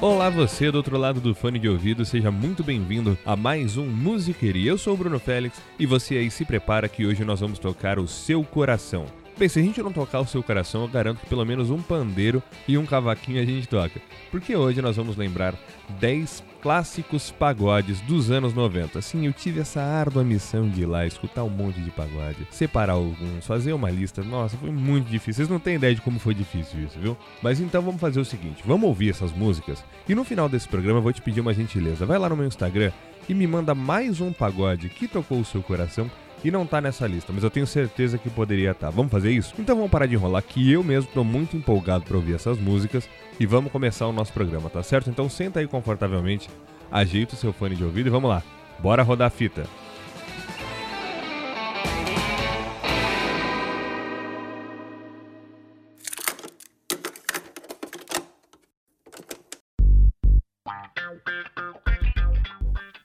Olá você do outro lado do fone de ouvido, seja muito bem-vindo a mais um Musiqueria. Eu sou o Bruno Félix e você aí se prepara que hoje nós vamos tocar o seu coração. Bem, se a gente não tocar o seu coração, eu garanto que pelo menos um pandeiro e um cavaquinho a gente toca. Porque hoje nós vamos lembrar 10 clássicos pagodes dos anos 90. Sim, eu tive essa árdua missão de ir lá escutar um monte de pagode, separar alguns, fazer uma lista. Nossa, foi muito difícil. Vocês não têm ideia de como foi difícil isso, viu? Mas então vamos fazer o seguinte: vamos ouvir essas músicas e no final desse programa eu vou te pedir uma gentileza. Vai lá no meu Instagram e me manda mais um pagode que tocou o seu coração e não tá nessa lista, mas eu tenho certeza que poderia estar. Tá. Vamos fazer isso? Então vamos parar de enrolar que eu mesmo tô muito empolgado para ouvir essas músicas e vamos começar o nosso programa, tá certo? Então senta aí confortavelmente, ajeita o seu fone de ouvido e vamos lá. Bora rodar a fita.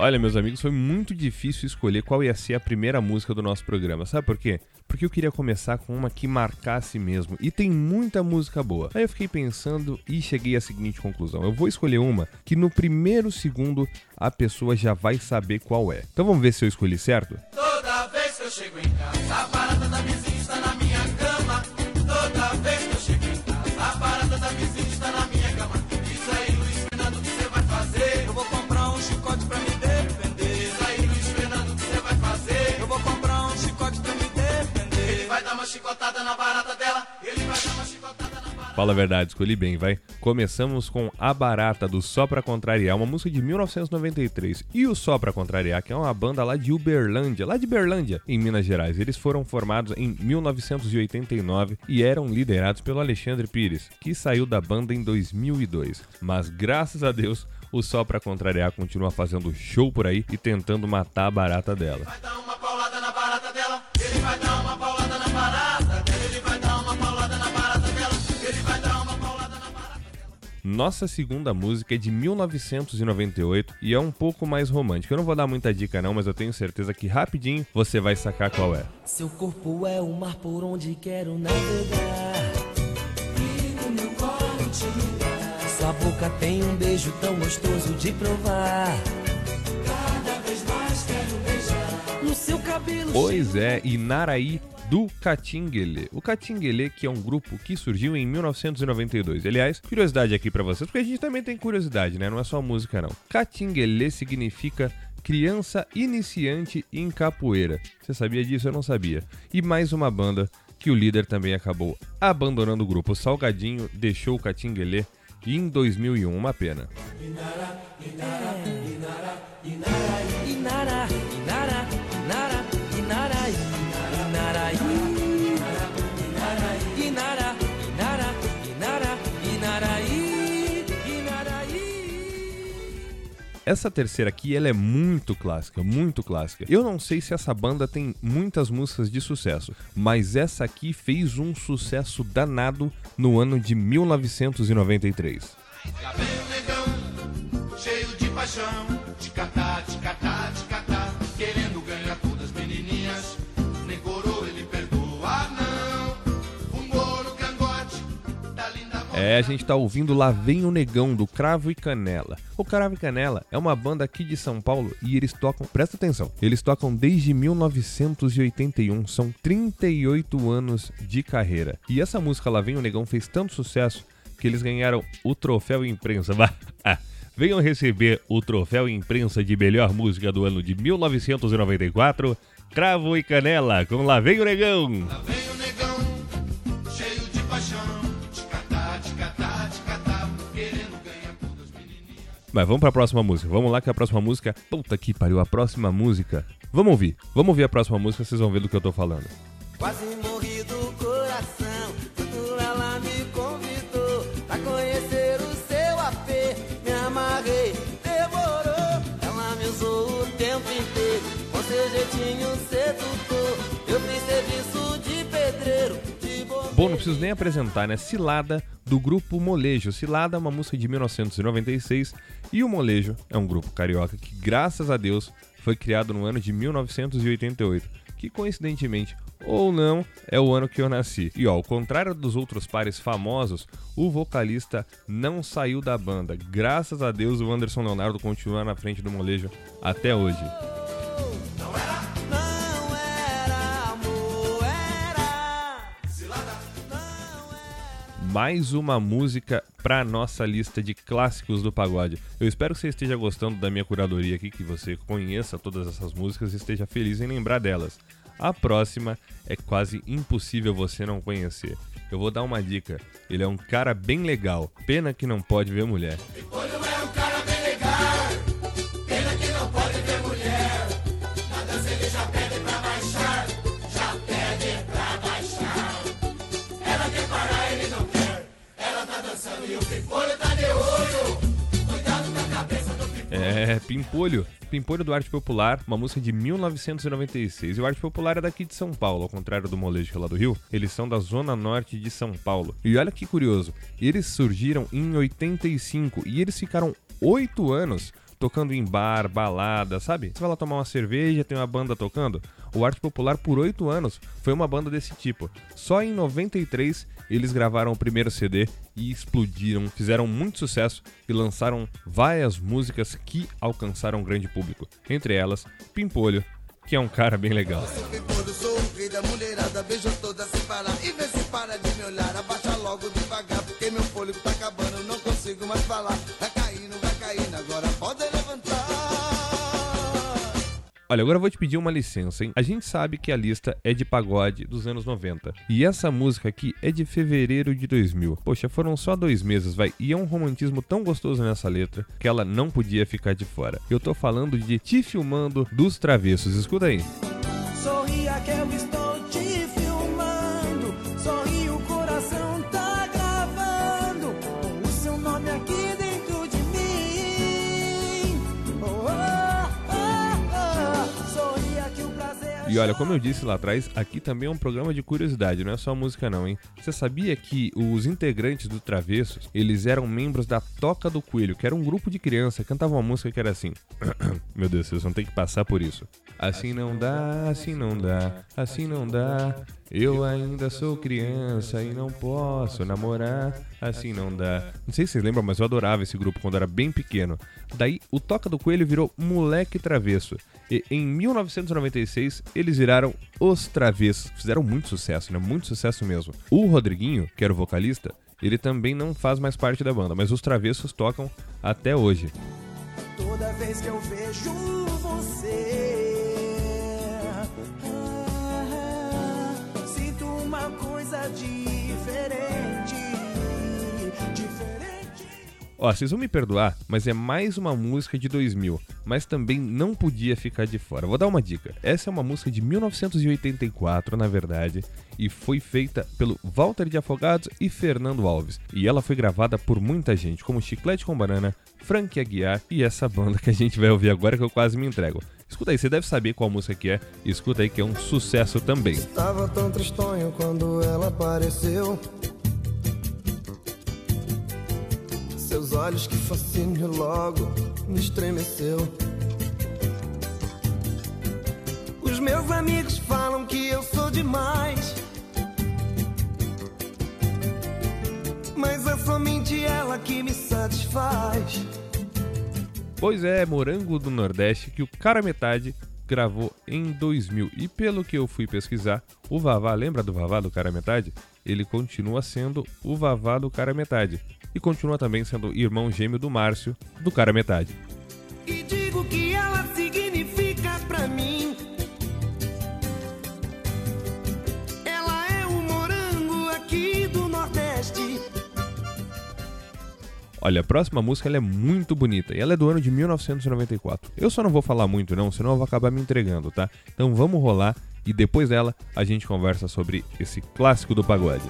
Olha, meus amigos, foi muito difícil escolher qual ia ser a primeira música do nosso programa. Sabe por quê? Porque eu queria começar com uma que marcasse mesmo. E tem muita música boa. Aí eu fiquei pensando e cheguei à seguinte conclusão: eu vou escolher uma que no primeiro segundo a pessoa já vai saber qual é. Então vamos ver se eu escolhi certo? Toda vez que eu chego em casa, a barata da vizinha está chicotada na barata dela, ele vai dar uma chicotada na barata. Fala a verdade, escolhi bem, vai. Começamos com A Barata, do Só Pra Contrariar, uma música de 1993. E o Só Pra Contrariar, que é uma banda lá de Uberlândia, lá de Berlândia, em Minas Gerais. Eles foram formados em 1989 e eram liderados pelo Alexandre Pires, que saiu da banda em 2002. Mas graças a Deus, o Só Pra Contrariar continua fazendo show por aí e tentando matar a barata dela. Nossa segunda música é de 1998 e é um pouco mais romântica. Eu não vou dar muita dica não, mas eu tenho certeza que rapidinho você vai sacar qual é. Seu corpo é o mar por onde quero navegar. E meu colo te Sua boca tem um beijo tão gostoso de provar. Pois é, e Naraí do Catinguele. O Catinguele, que é um grupo que surgiu em 1992. Aliás, curiosidade aqui para vocês, porque a gente também tem curiosidade, né? Não é só música não. Catinguele significa criança iniciante em capoeira. Você sabia disso? Eu não sabia. E mais uma banda que o líder também acabou abandonando o grupo. O Salgadinho deixou o Catinguele em 2001, uma pena. Inara, inara, inara, Essa terceira aqui, ela é muito clássica, muito clássica. Eu não sei se essa banda tem muitas músicas de sucesso, mas essa aqui fez um sucesso danado no ano de 1993. Lá vem o negão, cheio de paixão, É, a gente tá ouvindo Lá Vem o Negão, do Cravo e Canela. O Cravo e Canela é uma banda aqui de São Paulo e eles tocam, presta atenção, eles tocam desde 1981, são 38 anos de carreira. E essa música Lá Vem o Negão fez tanto sucesso que eles ganharam o troféu imprensa. Venham receber o troféu imprensa de melhor música do ano de 1994, Cravo e Canela, com Lá Vem o Negão. Lá vem o negão, Mas vamos para a próxima música. Vamos lá que a próxima música, puta que pariu, a próxima música. Vamos ouvir. Vamos ouvir a próxima música, vocês vão ver do que eu tô falando. Quase morri do coração, Bom, não preciso nem apresentar, né? Cilada do grupo Molejo. Cilada é uma música de 1996 e o Molejo é um grupo carioca que, graças a Deus, foi criado no ano de 1988, que coincidentemente ou não é o ano que eu nasci. E ó, ao contrário dos outros pares famosos, o vocalista não saiu da banda. Graças a Deus, o Anderson Leonardo continua na frente do molejo até hoje. Mais uma música para nossa lista de clássicos do pagode. Eu espero que você esteja gostando da minha curadoria aqui, que você conheça todas essas músicas e esteja feliz em lembrar delas. A próxima é quase impossível você não conhecer. Eu vou dar uma dica. Ele é um cara bem legal. Pena que não pode ver mulher. É, Pimpolho. Pimpolho do Arte Popular, uma música de 1996. E o Arte Popular é daqui de São Paulo, ao contrário do molejo lá do Rio. Eles são da zona norte de São Paulo. E olha que curioso, eles surgiram em 85 e eles ficaram oito anos tocando em bar, balada, sabe? Você vai lá tomar uma cerveja, tem uma banda tocando. O Arte Popular, por oito anos, foi uma banda desse tipo. Só em 93 eles gravaram o primeiro CD e explodiram, fizeram muito sucesso e lançaram várias músicas que alcançaram um grande público. Entre elas, Pimpolho, que é um cara bem legal. Vai Olha, agora eu vou te pedir uma licença, hein? A gente sabe que a lista é de pagode dos anos 90. E essa música aqui é de fevereiro de 2000. Poxa, foram só dois meses, vai. E é um romantismo tão gostoso nessa letra que ela não podia ficar de fora. Eu tô falando de Te Filmando dos Travessos. Escuta aí. Sorria que eu estou E olha, como eu disse lá atrás, aqui também é um programa de curiosidade, não é só música não, hein? Você sabia que os integrantes do Travessos, eles eram membros da Toca do Coelho, que era um grupo de criança, cantavam uma música que era assim. Meu Deus, vocês vão ter que passar por isso. Assim não dá, assim não dá, assim não dá. Eu ainda sou criança e não posso namorar, assim não dá. Não sei se vocês lembram, mas eu adorava esse grupo quando era bem pequeno. Daí o Toca do Coelho virou Moleque Travesso. E em 1996 eles viraram Os Travessos. Fizeram muito sucesso, né? Muito sucesso mesmo. O Rodriguinho, que era o vocalista, ele também não faz mais parte da banda, mas os Travessos tocam até hoje. Toda vez que eu vejo você diferente, diferente. Ó, vocês vão me perdoar, mas é mais uma música de 2000, mas também não podia ficar de fora. Vou dar uma dica. Essa é uma música de 1984, na verdade, e foi feita pelo Walter de Afogados e Fernando Alves. E ela foi gravada por muita gente, como Chiclete com Banana, Frank Aguiar e essa banda que a gente vai ouvir agora que eu quase me entrego. Escuta aí, você deve saber qual música que é. Escuta aí que é um sucesso também. Estava tão tristonho quando ela apareceu. Seus olhos que fascínio logo me estremeceu. Os meus amigos falam que eu sou demais. Mas é somente ela que me satisfaz. Pois é, Morango do Nordeste, que o cara metade gravou em 2000. E pelo que eu fui pesquisar, o Vavá, lembra do Vavá do cara metade? Ele continua sendo o Vavá do cara metade. E continua também sendo irmão gêmeo do Márcio, do cara metade. E digo que ela significa pra mim. Ela é o morango aqui do Nordeste. Olha, a próxima música ela é muito bonita e ela é do ano de 1994. Eu só não vou falar muito não, senão eu vou acabar me entregando, tá? Então vamos rolar e depois dela a gente conversa sobre esse clássico do pagode.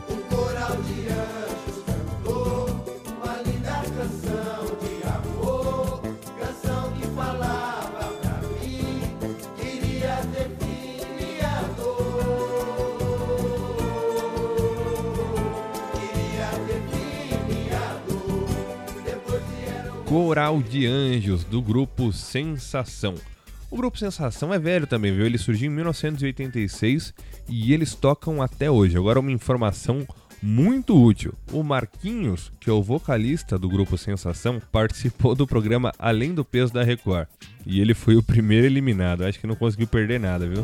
Coral de Anjos, do grupo Sensação. O grupo Sensação é velho também, viu? Ele surgiu em 1986 e eles tocam até hoje. Agora uma informação muito útil. O Marquinhos, que é o vocalista do grupo Sensação, participou do programa Além do Peso da Record. E ele foi o primeiro eliminado. Acho que não conseguiu perder nada, viu?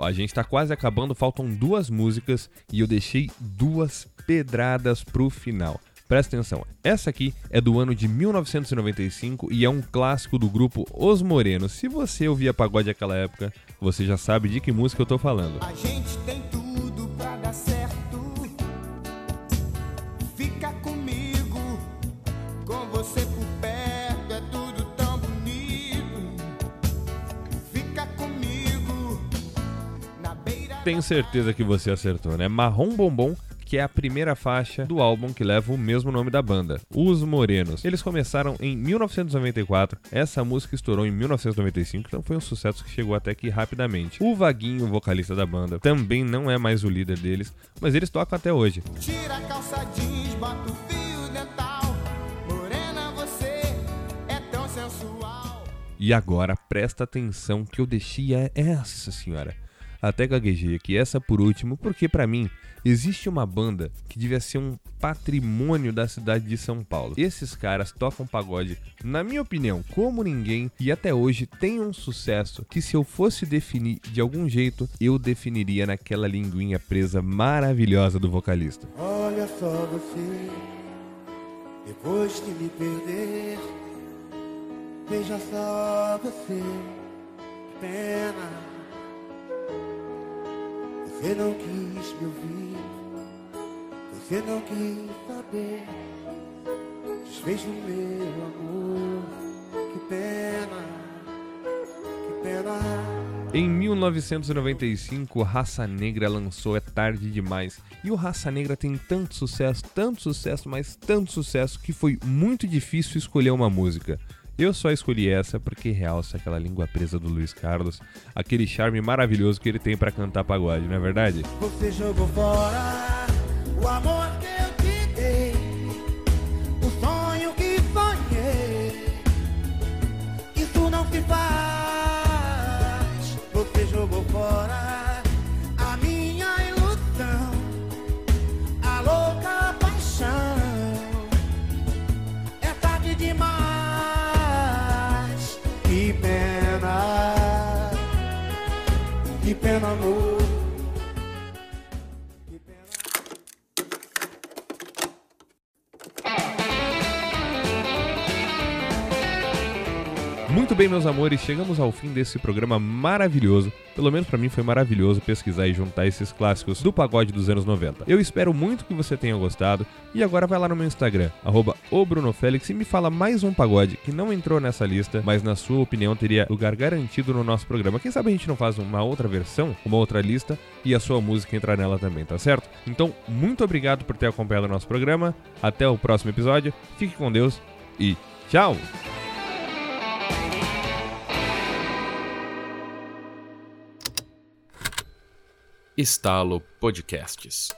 A gente tá quase acabando, faltam duas músicas e eu deixei duas pedradas pro final. Presta atenção, essa aqui é do ano de 1995 e é um clássico do grupo Os Morenos. Se você ouvia pagode naquela época, você já sabe de que música eu tô falando. A gente tem tudo Tenho certeza que você acertou, né? Marrom Bombom que é a primeira faixa do álbum que leva o mesmo nome da banda, Os Morenos. Eles começaram em 1994, essa música estourou em 1995, então foi um sucesso que chegou até aqui rapidamente. O Vaguinho, vocalista da banda, também não é mais o líder deles, mas eles tocam até hoje. E agora presta atenção que eu deixei é essa senhora. Até gaguejei aqui essa por último, porque para mim existe uma banda que devia ser um patrimônio da cidade de São Paulo. Esses caras tocam pagode, na minha opinião, como ninguém e até hoje tem um sucesso que se eu fosse definir de algum jeito, eu definiria naquela linguinha presa maravilhosa do vocalista. Olha só você, depois de me perder. Veja só você, pena. Você não quis me ouvir, você não quis saber. Desfez o meu amor, que pena, que pena. Em 1995, Raça Negra lançou É Tarde Demais. E o Raça Negra tem tanto sucesso, tanto sucesso, mas tanto sucesso que foi muito difícil escolher uma música. Eu só escolhi essa porque realça aquela língua presa do Luiz Carlos, aquele charme maravilhoso que ele tem pra cantar pagode, não é verdade? Você jogou fora que pena, amor. Muito bem, meus amores, chegamos ao fim desse programa maravilhoso. Pelo menos pra mim foi maravilhoso pesquisar e juntar esses clássicos do pagode dos anos 90. Eu espero muito que você tenha gostado e agora vai lá no meu Instagram, arroba o Bruno Félix, e me fala mais um pagode que não entrou nessa lista, mas na sua opinião teria lugar garantido no nosso programa. Quem sabe a gente não faz uma outra versão, uma outra lista e a sua música entrar nela também, tá certo? Então, muito obrigado por ter acompanhado o nosso programa. Até o próximo episódio. Fique com Deus e tchau! Estalo Podcasts.